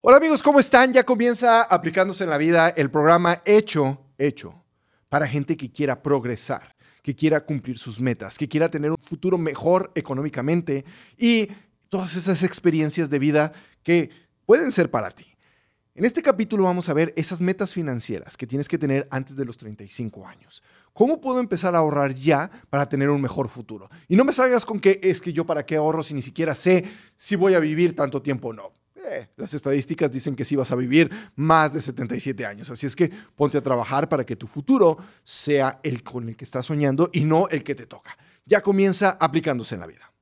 Hola amigos, ¿cómo están? Ya comienza aplicándose en la vida el programa hecho, hecho, para gente que quiera progresar, que quiera cumplir sus metas, que quiera tener un futuro mejor económicamente y todas esas experiencias de vida que pueden ser para ti. En este capítulo vamos a ver esas metas financieras que tienes que tener antes de los 35 años. ¿Cómo puedo empezar a ahorrar ya para tener un mejor futuro? Y no me salgas con que es que yo para qué ahorro si ni siquiera sé si voy a vivir tanto tiempo o no. Las estadísticas dicen que sí vas a vivir más de 77 años. Así es que ponte a trabajar para que tu futuro sea el con el que estás soñando y no el que te toca. Ya comienza aplicándose en la vida.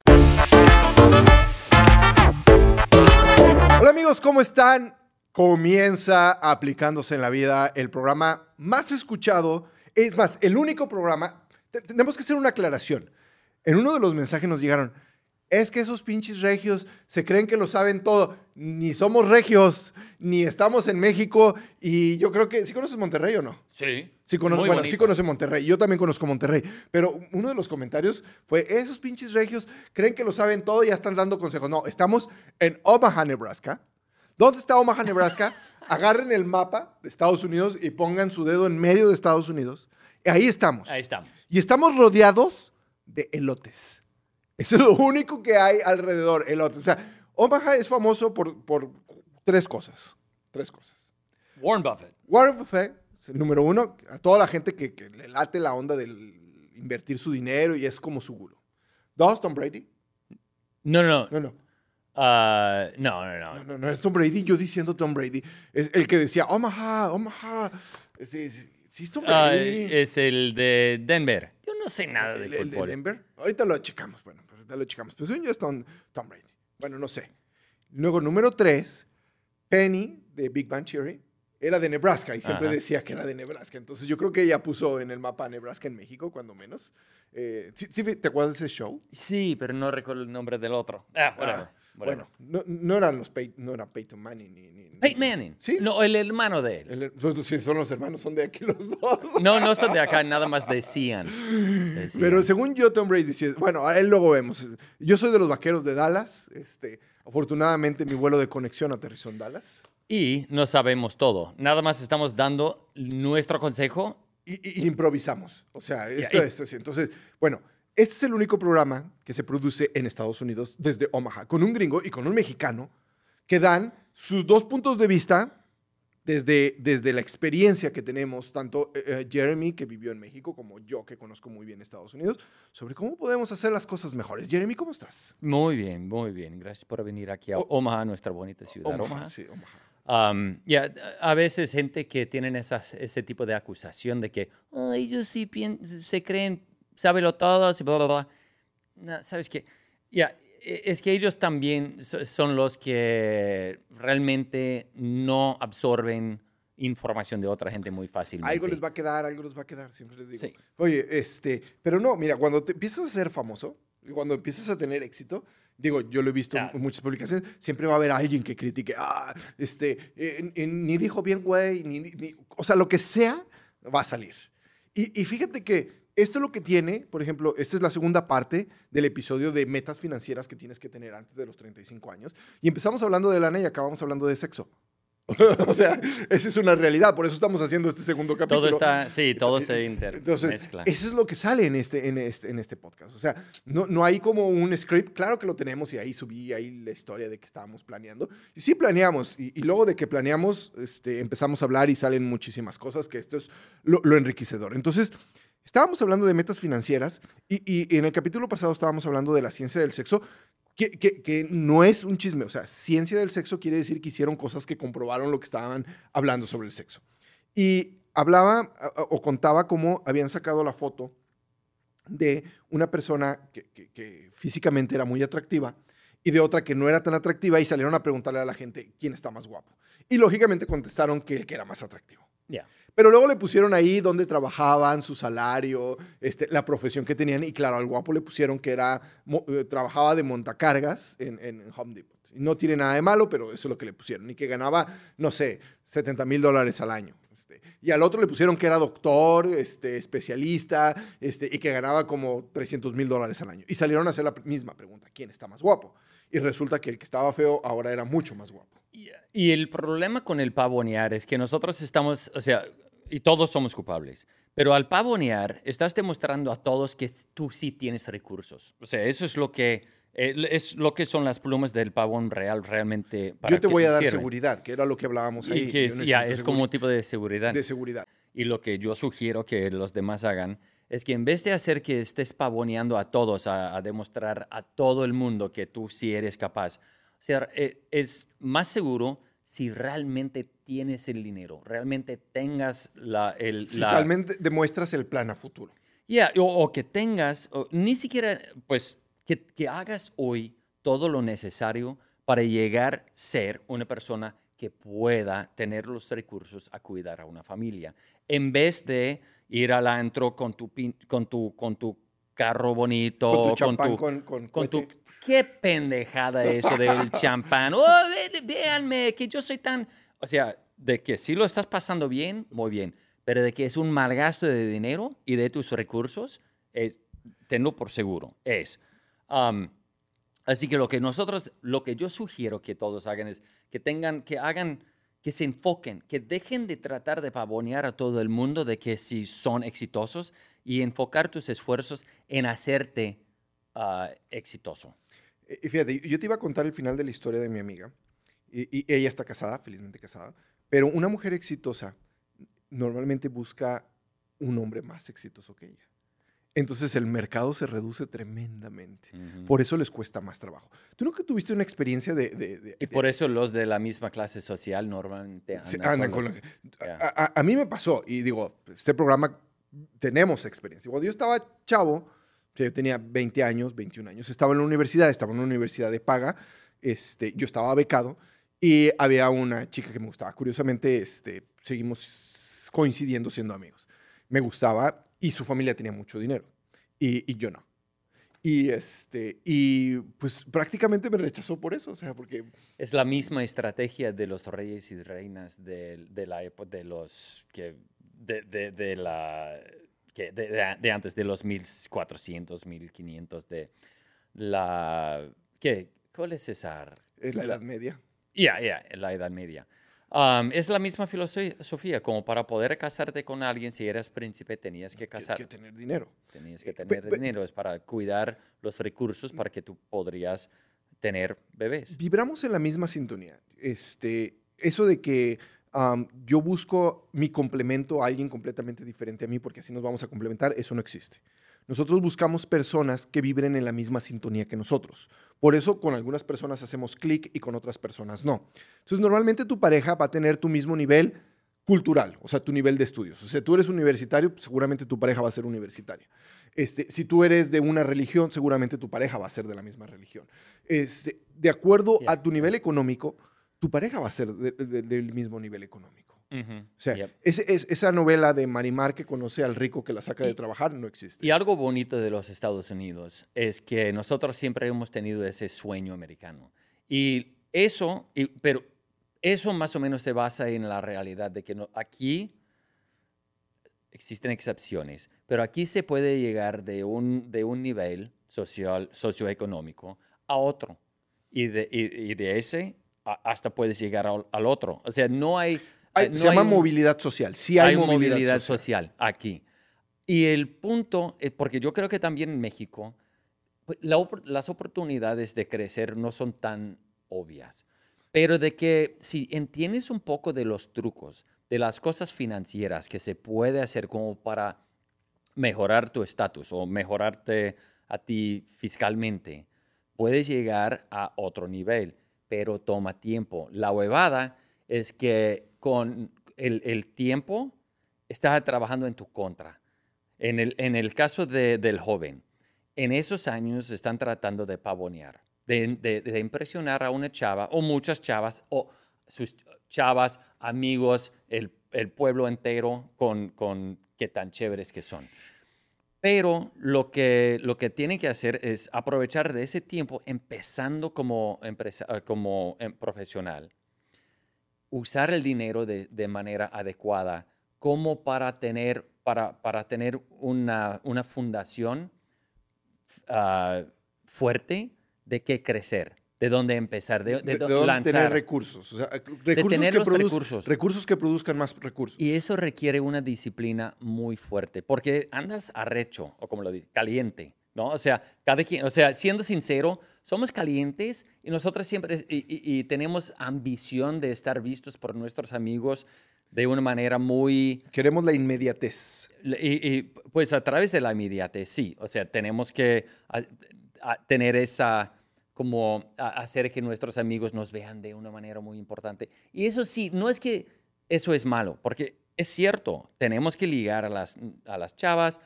Hola amigos, ¿cómo están? Comienza aplicándose en la vida el programa más escuchado. Es más, el único programa. te- Tenemos que hacer una aclaración. En uno de los mensajes nos llegaron, es que esos pinches regios se creen que lo saben todo. Ni somos regios, ni estamos en México. Y yo creo que, ¿sí conoces Monterrey o no? Sí. Sí, conozco, Muy bueno, bonito. sí conoce Monterrey. Yo también conozco Monterrey. Pero uno de los comentarios fue, esos pinches regios creen que lo saben todo y ya están dando consejos. No, estamos en Omaha, Nebraska. ¿Dónde está Omaha, Nebraska? Agarren el mapa de Estados Unidos y pongan su dedo en medio de Estados Unidos. Ahí estamos. Ahí estamos. Y estamos rodeados de elotes. Eso es lo único que hay alrededor, elotes. O sea, Omaha es famoso por, por tres cosas. Tres cosas. Warren Buffett. Warren Buffett, es el número uno, a toda la gente que, que le late la onda del invertir su dinero y es como su guru. Dos, Tom Brady. No, no, no. No, no, Ah, no, no, no, no. no, no es Tom Brady. Yo diciendo Tom Brady. Es el que decía, Omaha, Omaha. Sí, sí, sí es Tom Ah, Brady. es el de Denver. No sé nada de el, el fútbol. Denver. Ahorita lo checamos, bueno, pues ahorita lo checamos. Según yo es Tom, Tom Brady. Bueno, no sé. Luego, número tres, Penny de Big Bang Theory. Era de Nebraska y siempre Ajá. decía que era de Nebraska. Entonces yo creo que ella puso en el mapa Nebraska en México, cuando menos. Eh, ¿sí- sí ¿Te acuerdas de ese show? Sí, pero no recuerdo el nombre del otro. Ah. Ah. Bueno, no, no eran los Pey- no era Peyton Manning ni... ni- ni- Peyton Manning. Sí. No, el hermano de él. El- pues, sí, son los hermanos, son de aquí los dos. No, no son de acá, nada más decían. Decían. Pero según yo, Tom Brady, bueno, a él luego vemos. Yo soy de los vaqueros de Dallas. Este, afortunadamente, mi vuelo de conexión aterrizó en Dallas. Y no sabemos todo. Nada más estamos dando nuestro consejo. Y, y- improvisamos. O sea, esto y- es así. Entonces, bueno, este es el único programa que se produce en Estados Unidos desde Omaha, con un gringo y con un mexicano, que dan sus dos puntos de vista desde, desde la experiencia que tenemos, tanto eh, eh, Jeremy, que vivió en México, como yo, que conozco muy bien Estados Unidos, sobre cómo podemos hacer las cosas mejores. Jeremy, ¿cómo estás? Muy bien, muy bien. Gracias por venir aquí a O- Omaha, nuestra bonita ciudad. Omaha, Omaha. sí, Omaha. Um, ya, a veces gente que tienen esas, ese tipo de acusación de que "Oh, ellos sí se creen, sábelo todo, y bla, bla, bla. No, ¿Sabes qué? Ya, e- es que ellos también so- son los que realmente no absorben información de otra gente muy fácilmente. Algo les va a quedar, algo les va a quedar, siempre les digo. Sí. Oye, este, pero no, mira, cuando te empiezas a ser famoso, cuando empiezas a tener éxito, digo, yo lo he visto Claro. en muchas publicaciones, siempre va a haber alguien que critique, ah, este, eh, eh, ni dijo bien, güey, ni, ni- ni- o sea, lo que sea, va a salir. Y, y fíjate que esto es lo que tiene, por ejemplo, esta es la segunda parte del episodio de metas financieras que tienes que tener antes de los 35 años. Y empezamos hablando de lana y acabamos hablando de sexo. o sea, esa es una realidad, por eso estamos haciendo este segundo capítulo. Todo está, sí, todo se Entonces, intermezcla. eso es lo que sale en este, en este, en este podcast. O sea, no, no hay como un script. Claro que lo tenemos y ahí subí ahí la historia de que estábamos planeando. Y sí planeamos. Y, y luego de que planeamos, este, empezamos a hablar y salen muchísimas cosas, que esto es lo, lo enriquecedor. Entonces, estábamos hablando de metas financieras y, en el capítulo pasado estábamos hablando de la ciencia del sexo. Que, no es un chisme, o sea, ciencia del sexo quiere decir que hicieron cosas que comprobaron lo que estaban hablando sobre el sexo. Y hablaba o contaba cómo habían sacado la foto de una persona que físicamente era muy atractiva y de otra que no era tan atractiva y salieron a preguntarle a la gente quién está más guapo. Y lógicamente contestaron que el que era más atractivo. Pero luego le pusieron ahí dónde trabajaban, su salario, este, la profesión que tenían. Y claro, al guapo le pusieron que era, eh, trabajaba de montacargas en, Home Depot. No tiene nada de malo, pero eso es lo que le pusieron. Y que ganaba, no sé, 70 mil dólares al año. Este, y al otro le pusieron que era doctor, este, especialista, y que ganaba como 300 mil dólares al año. Y salieron a hacer la misma pregunta, ¿quién está más guapo? Y resulta que el que estaba feo ahora era mucho más guapo. Y, y el problema con el pavonear es que nosotros estamos, o sea, y todos somos culpables, pero al pavonear estás demostrando a todos que tú sí tienes recursos. O sea, eso es lo que, es lo que son las plumas del pavón real realmente. Para Yo te voy a dar sirven. seguridad, que era lo que hablábamos ahí. Y que es, ya, es como un tipo de seguridad. de seguridad. Y lo que yo sugiero que los demás hagan es que en vez de hacer que estés pavoneando a todos, a, a demostrar a todo el mundo que tú sí eres capaz, sea, eh, es más seguro si realmente tienes el dinero, realmente tengas la... El, Si la- realmente demuestras el plan a futuro. Yeah, o, o que tengas, o ni siquiera, pues, que, que hagas hoy todo lo necesario para llegar a ser una persona que pueda tener los recursos a cuidar a una familia, en vez de ir al antro con tu, con tu, con tu carro bonito, Con tu champán, tu- con, con, con tu... cohete. Qué pendejada eso del champán. Oh, ve- véanme, que yo soy tan... O sea, de que si lo estás pasando bien, muy bien. Pero de que es un mal gasto de dinero y de tus recursos, es, tenlo por seguro. Es. Um, así que lo que nosotros, lo que yo sugiero que todos hagan es que tengan, que hagan, que se enfoquen, que dejen de tratar de pavonear a todo el mundo de que si son exitosos y enfocar tus esfuerzos en hacerte ah, exitoso. Eh, Y fíjate, yo te iba a contar el final de la historia de mi amiga. Y ella está casada, felizmente casada. Pero una mujer exitosa normalmente busca un hombre más exitoso que ella. Entonces el mercado se reduce tremendamente. Por eso les cuesta más trabajo. ¿Tú nunca tuviste una experiencia de... de- de- Y de- por eso los de la misma clase social normalmente se andan, andan son con los- la- a, a- a mí me pasó, y digo, este programa tenemos experiencia. Cuando yo estaba chavo, yo tenía 20 años, 21 años, estaba en la universidad, estaba en una universidad de paga, este, yo estaba becado y había una chica que me gustaba. Curiosamente, este, seguimos coincidiendo siendo amigos. Me gustaba y su familia tenía mucho dinero y, y yo no. Y, este, y pues prácticamente me rechazó por eso, o sea, porque Es la misma estrategia de los reyes y reinas de, de la época de los que de, de- de la que de, antes de los 1400, 1500 de la ¿qué? ¿Cuál es esa? es la Edad Media. Ya, ya, en la Edad Media. Um, es la misma filosofía, como para poder casarte con alguien, si eras príncipe, tenías que que- casar, que tener dinero. tenías que Eh, pe- tener dinero, es para cuidar los recursos para que tú podrías tener bebés. vibramos en la misma sintonía. Este, eso de que yo busco mi complemento a alguien completamente diferente a mí, porque así nos vamos a complementar, eso no existe. Nosotros buscamos personas que vibren en la misma sintonía que nosotros. Por eso con algunas personas hacemos clic y con otras personas no. Entonces normalmente tu pareja va a tener tu mismo nivel cultural, o sea, tu nivel de estudios. O sea, tú eres universitario, seguramente tu pareja va a ser universitaria. Este, si tú eres de una religión, seguramente tu pareja va a ser de la misma religión. Este, de acuerdo a tu nivel económico, tu pareja va a ser de- de- del mismo nivel económico. O sea, Yep. ese- es- esa novela de Marimar que conoce al rico que la saca de Y- trabajar no existe. Y algo bonito de los Estados Unidos es que nosotros siempre hemos tenido ese sueño americano. Y eso, y- pero eso más o menos se basa en la realidad de que no- aquí existen excepciones, pero aquí se puede llegar de un, de un nivel social, socioeconómico a otro. Y de, y- y de ese a- hasta puedes llegar al, al otro. O sea, no hay... Hay- no se llama un- movilidad social. Sí hay, hay movilidad, movilidad, social. social. aquí. Y el punto, eh, porque yo creo que también en México, pues, la las oportunidades de crecer no son tan obvias, pero de que si entiendes un poco de los trucos, de las cosas financieras que se puede hacer como para mejorar tu estatus o mejorarte a ti fiscalmente, puedes llegar a otro nivel, pero toma tiempo. La huevada es que con el, tiempo estás trabajando en tu contra. En el, en el caso de- del joven, en esos años están tratando de pavonear, de, de- de impresionar a una chava o muchas chavas o sus chavas, amigos, el, el pueblo entero con, con qué tan chéveres que son. Pero lo que, lo que tienen que hacer es aprovechar de ese tiempo empezando como, empresa, como em, profesional, usar el dinero de, de manera adecuada como para tener, para, para tener una, una fundación ah, fuerte de qué crecer, de de dónde empezar, de, de, De, de dó- dónde lanzar. tener recursos. O sea, recursos, tener que los produz- recursos. recursos que produzcan más recursos. Y eso requiere una disciplina muy fuerte, porque andas arrecho, o como lo digo, caliente, ¿no? O sea, cada quien, o sea, siendo sincero, somos calientes y nosotros siempre, y, y- y tenemos ambición de estar vistos por nuestros amigos de una manera muy, Queremos la inmediatez. y, y, pues a través de la inmediatez, sí, o sea, tenemos que a- a tener esa, como a- hacer que nuestros amigos nos vean de una manera muy importante. Y eso sí, no es que eso es malo, porque es cierto, tenemos que ligar a las, a las chavas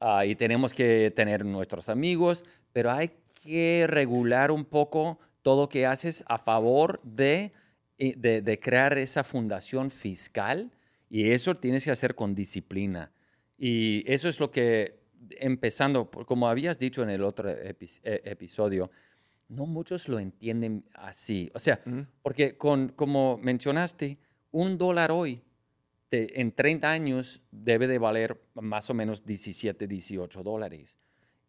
ah, y tenemos que tener nuestros amigos, pero hay que regular un poco todo lo que haces a favor de, eh, de, de crear esa fundación fiscal y eso tienes que hacer con disciplina. Y eso es lo que, empezando, como habías dicho en el otro epi- eh, episodio, no muchos lo entienden así. O sea, porque con, como mencionaste, un dólar hoy te- en 30 años debe de valer más o menos 17, 18 dólares.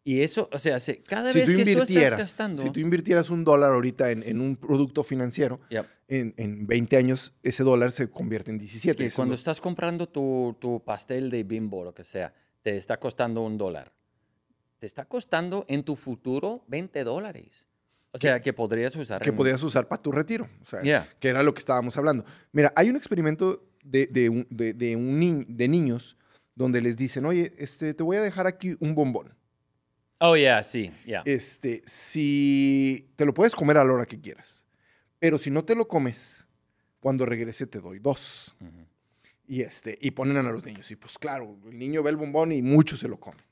Y eso, o sea, se- cada Si vez tú, que tú estás gastando... si tú invirtieras un dólar ahorita en, en un producto financiero, Yep. en, en 20 años ese dólar se convierte en Es 17. que Eso cuando no- estás comprando tu, tu pastel de bimbo, lo que sea, te está costando un dólar. Te está costando en tu futuro 20 dólares. O sea, que podrías usar. que en- podías usar para tu retiro. O sea, Yeah. que era lo que estábamos hablando. Mira, hay un experimento de, de de- de un ni- de niños donde les dicen, oye, este, te voy a dejar aquí un bombón. Oh, yeah, sí, yeah. Este, si te lo puedes comer a la hora que quieras, pero si no te lo comes, cuando regrese te doy dos. Y, este, y ponen a los niños. Y pues claro, el niño ve el bombón y muchos se lo comen.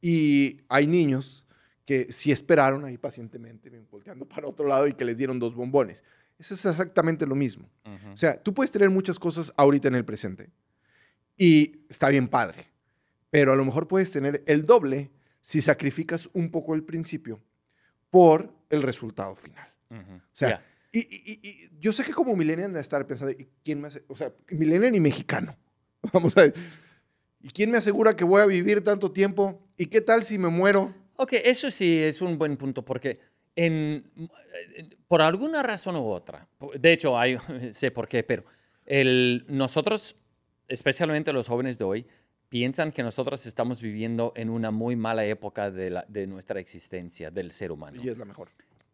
Y hay niños que sí esperaron ahí pacientemente, volteando para otro lado y que les dieron dos bombones. Eso es exactamente lo mismo. Ujú. O sea, tú puedes tener muchas cosas ahorita en el presente y está bien padre, pero a lo mejor puedes tener el doble si sacrificas un poco el principio por el resultado final. Ujú. O sea, Yeah. y, y- y- y yo sé que como millennial de estar pensando, ¿y quién me hace? O sea, millennial y mexicano. Vamos a ver. ¿Y quién me asegura que voy a vivir tanto tiempo? ¿Y qué tal si me muero? Ok, eso sí es un buen punto porque en, por alguna razón u otra, de hecho hay, sé por qué, pero el, nosotros, especialmente los jóvenes de hoy, piensan que nosotros estamos viviendo en una muy mala época de, la- de nuestra existencia, del ser humano. Y es la mejor.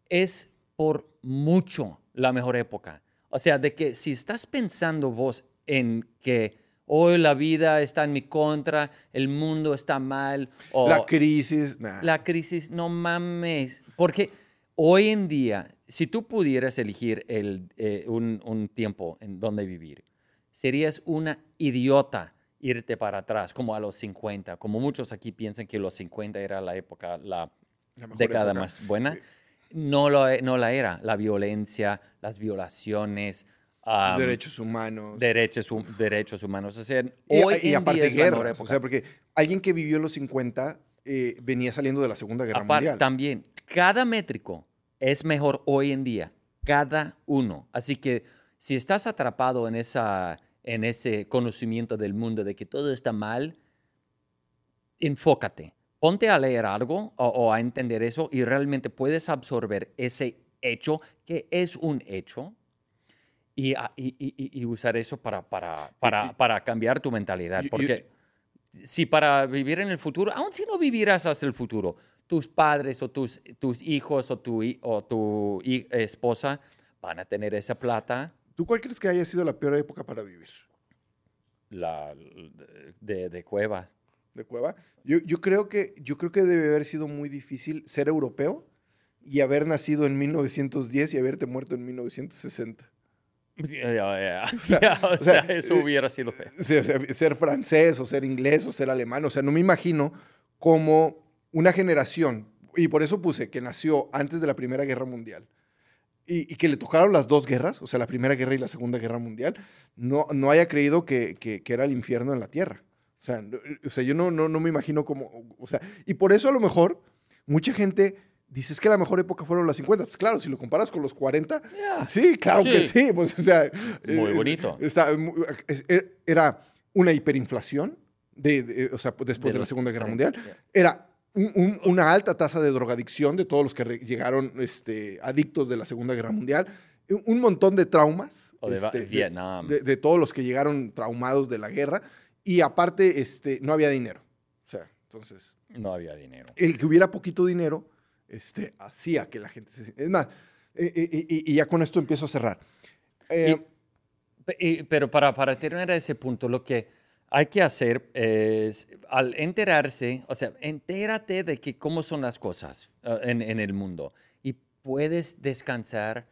es por mucho la mejor época. O sea, de que si estás pensando vos en que hoy la vida está en mi contra, el mundo está mal, o La crisis, nah. la crisis, no mames. Porque hoy en día, si tú pudieras elegir el, eh, un, un tiempo en donde vivir, serías una idiota irte para atrás, como a los 50. Como muchos aquí piensan que los 50 era la época, la década época. más buena. No, lo, no la era. La violencia, las violaciones, derechos humanos. derechos, hum- derechos humanos. O sea, y, hoy y en aparte día es la. O época. sea, porque alguien que vivió en los 50 eh, venía saliendo de la Segunda Guerra Aparte, Mundial. también, cada métrico es mejor hoy en día. Cada uno. Así que si estás atrapado en, esa, en ese conocimiento del mundo de que todo está mal, enfócate. Ponte a leer algo o, o a entender eso y realmente puedes absorber ese hecho que es un hecho y, a- y- y- y- y usar eso para, para, para, para cambiar tu mentalidad. Porque si para vivir en el futuro, aun si no vivieras hacia el futuro, tus padres o tus, tus hijos o tu, o tu esposa van a tener esa plata ¿Tú cuál crees que haya sido la peor época para vivir? la, de, de cueva. de Cueva. Yo, yo, creo que, yo creo que debe haber sido muy difícil ser europeo y haber nacido en 1910 y haberte muerto en 1960. Ya, ya, sea, ya, o sea, sea, eso eh, hubiera sido. Ser, ser francés o ser inglés o ser alemán. O sea, no me imagino como una generación, y por eso puse que nació antes de la Primera Guerra Mundial, y, y que le tocaron las dos guerras, o sea, la Primera Guerra y la Segunda Guerra Mundial, no, no haya creído que, que- que era el infierno en la Tierra. O sea, no- o sea yo no, no, no me imagino como, o sea, y por eso a lo mejor mucha gente dice es que la mejor época fueron los 50. Pues claro, si lo comparas con los 40, Ya. sí, claro que Sí. sí. Pues, o sea, Muy es- bonito. está es- era una hiperinflación, de, de- o sea, después De de, la Segunda Guerra 30, Mundial. Era un- un- una alta tasa de drogadicción de todos los que llegaron este, adictos de la Segunda Guerra Mundial, un, montón de traumas O de va- este, Vietnam. de, de todos los que llegaron traumados de la guerra, y aparte este, no había dinero. O sea, entonces, No había dinero. el que hubiera poquito dinero este, hacía que la gente se... Es más, eh, eh, y, y ya con esto empiezo a cerrar. Eh, y- Pero para, para terminar ese punto, lo que hay que hacer es, al enterarse, o sea, entérate de que cómo son las cosas eh, en, en el mundo y puedes descansar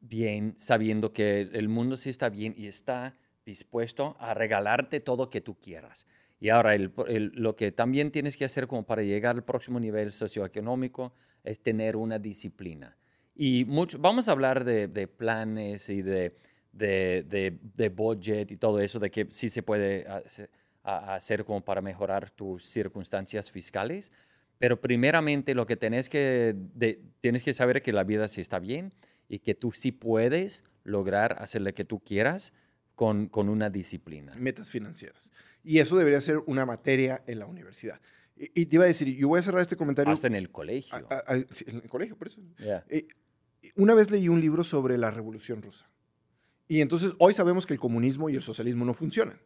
bien sabiendo que el mundo sí está bien y está dispuesto a regalarte todo que tú quieras. Y ahora lo que también tienes que hacer como para llegar al próximo nivel socioeconómico es tener una disciplina. Y vamos a hablar de planes y de, de, de- de budget y todo eso, de que sí se puede hace- a- hacer como para mejorar tus circunstancias fiscales. Pero primeramente lo que tenés que, de- tienes que saber es que la vida sí está bien y que tú sí puedes lograr hacer lo que tú quieras con, con una disciplina. metas financieras. Y eso debería ser una materia en la universidad. Y, y te iba a decir, yo voy a cerrar este comentario Hasta en el colegio. a- a- al- sí, en el colegio, por eso. Yeah. Eh, una vez leí un libro sobre la Revolución Rusa. Y entonces hoy sabemos que el comunismo y el socialismo no funcionan.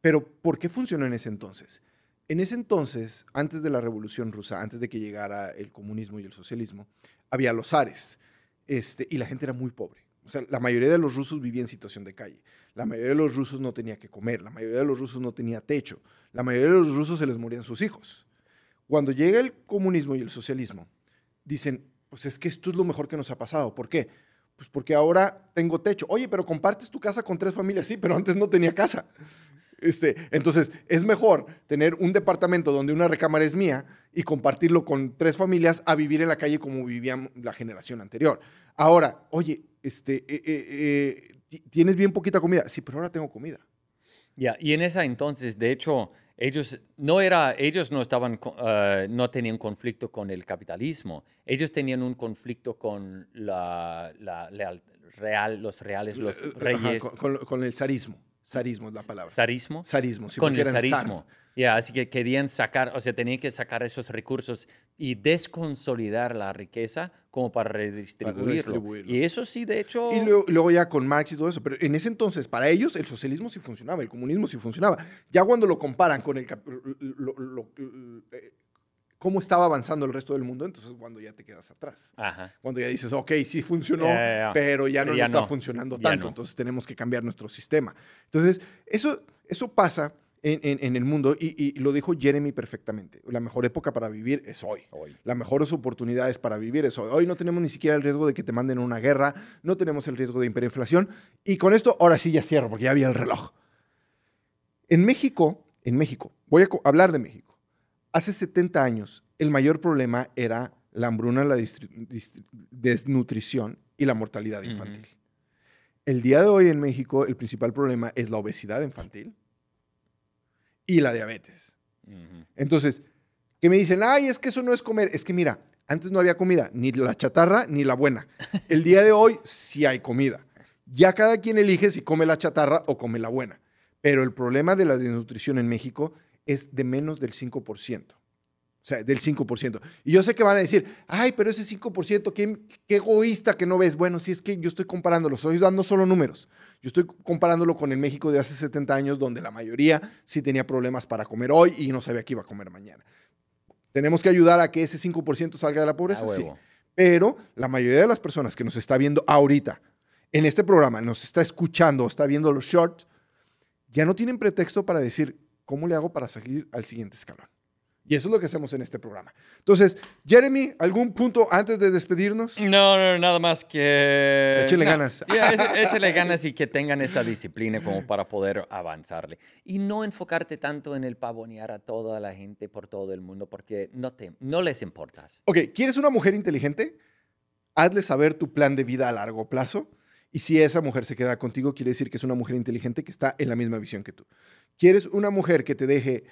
Pero ¿por qué funcionó en ese entonces? En ese entonces, antes de la Revolución Rusa, antes de que llegara el comunismo y el socialismo, había los zares. Este, y la gente era muy pobre. O sea, la mayoría de los rusos vivía en situación de calle. La mayoría de los rusos no tenía que comer. La mayoría de los rusos no tenía techo. La mayoría de los rusos se les morían sus hijos. Cuando llega el comunismo y el socialismo, dicen, pues es que esto es lo mejor que nos ha pasado. ¿Por qué? Pues porque ahora tengo techo. Oye, pero compartes tu casa con tres familias. Sí, pero antes no tenía casa. Este, entonces, es mejor tener un departamento donde una recámara es mía y compartirlo con tres familias a vivir en la calle como vivían la generación anterior. Ahora, oye, este, eh, eh, eh, ti- tienes bien poquita comida. Sí, pero ahora tengo comida. Ya, y en esa entonces, de hecho, ellos no era, ellos no estaban, eh, no tenían conflicto con el capitalismo. Ellos tenían un conflicto con la, la real, los reales, los Eh, ajá, reyes. con, con- con el zarismo. Zarismo es la palabra. ¿Zarismo? Zarismo, sí, con el eran zar. Ya, así que querían sacar, o sea, tenían que sacar esos recursos y desconsolidar la riqueza como para redistribuirlo. redistribuirlo. Y eso sí, de hecho... Y luego, luego ya con Marx y todo eso. Pero en ese entonces, para ellos, el socialismo sí funcionaba, el comunismo sí funcionaba. Ya cuando lo comparan con el lo- lo- lo- eh, cómo estaba avanzando el resto del mundo, entonces cuando ya te quedas atrás. Ajá. Cuando ya dices, ok, sí funcionó, Ya, ya, ya. pero ya no, Ya nos está no, funcionando tanto, no. entonces tenemos que cambiar nuestro sistema. Entonces, eso, eso pasa en, en- en el mundo y, y lo dijo Jeremy perfectamente. La mejor época para vivir es hoy. Hoy. Las mejores oportunidades para vivir es hoy. Hoy no tenemos ni siquiera el riesgo de que te manden a una guerra, no tenemos el riesgo de hiperinflación. Y con esto, ahora sí ya cierro, porque ya había el reloj. En México, en México, voy a hablar de México. Hace 70 años, el mayor problema era la hambruna, la desnutrición y la mortalidad infantil. El día de hoy en México, el principal problema es la obesidad infantil y la diabetes. Entonces, que me dicen, ay, es que eso no es comer. Es que mira, antes no había comida, ni la chatarra ni la buena. El día de hoy sí hay comida. Ya cada quien elige si come la chatarra o come la buena. Pero el problema de la desnutrición en México es de menos del 5%. O sea, del 5%. Y yo sé que van a decir, ay, pero ese 5%, qué, qué egoísta que no ves. Bueno, si es que yo estoy comparándolo, estoy dando solo números. Yo estoy comparándolo con el México de hace 70 años, donde la mayoría sí tenía problemas para comer hoy y no sabía que iba a comer mañana. ¿Tenemos que ayudar a que ese 5% salga de la pobreza? Sí. Pero la mayoría de las personas que nos está viendo ahorita en este programa, nos está escuchando o está viendo los shorts, ya no tienen pretexto para decir, ¿cómo le hago para seguir al siguiente escalón? Y eso es lo que hacemos en este programa. Entonces, Jeremy, ¿algún punto antes de despedirnos? No, no, nada más que... Échenle no, ganas. ya, é- échale ganas y que tengan esa disciplina como para poder avanzarle. Y no enfocarte tanto en el pavonear a toda la gente por todo el mundo porque no, te, no les importas. Ok, ¿quieres una mujer inteligente? Hazle saber tu plan de vida a largo plazo. Y si esa mujer se queda contigo, quiere decir que es una mujer inteligente que está en la misma visión que tú. ¿Quieres una mujer que te deje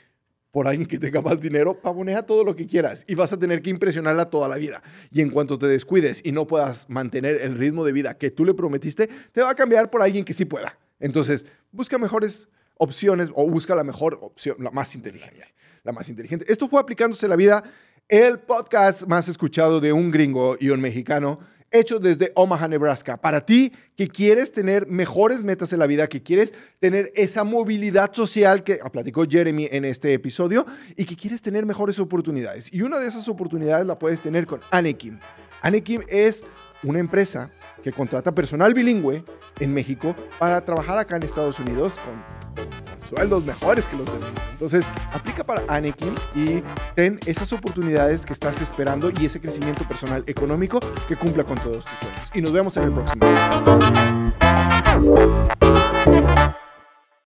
por alguien que tenga más dinero? Pavonea todo lo que quieras y vas a tener que impresionarla toda la vida. Y en cuanto te descuides y no puedas mantener el ritmo de vida que tú le prometiste, te va a cambiar por alguien que sí pueda. Entonces, busca mejores opciones o busca la mejor opción, la más inteligente. la más inteligente. Esto fue Aplicándose la Vida, el podcast más escuchado de un gringo y un mexicano hecho desde Omaha, Nebraska. Para ti que quieres tener mejores metas en la vida, que quieres tener esa movilidad social que platicó Jeremy en este episodio y que quieres tener mejores oportunidades. Y una de esas oportunidades la puedes tener con Anekim. Anekim es una empresa que contrata personal bilingüe en México para trabajar acá en Estados Unidos con sueldos mejores que los de México. Entonces, aplica para Anekim y ten esas oportunidades que estás esperando y ese crecimiento personal económico que cumpla con todos tus sueños. Y nos vemos en el próximo.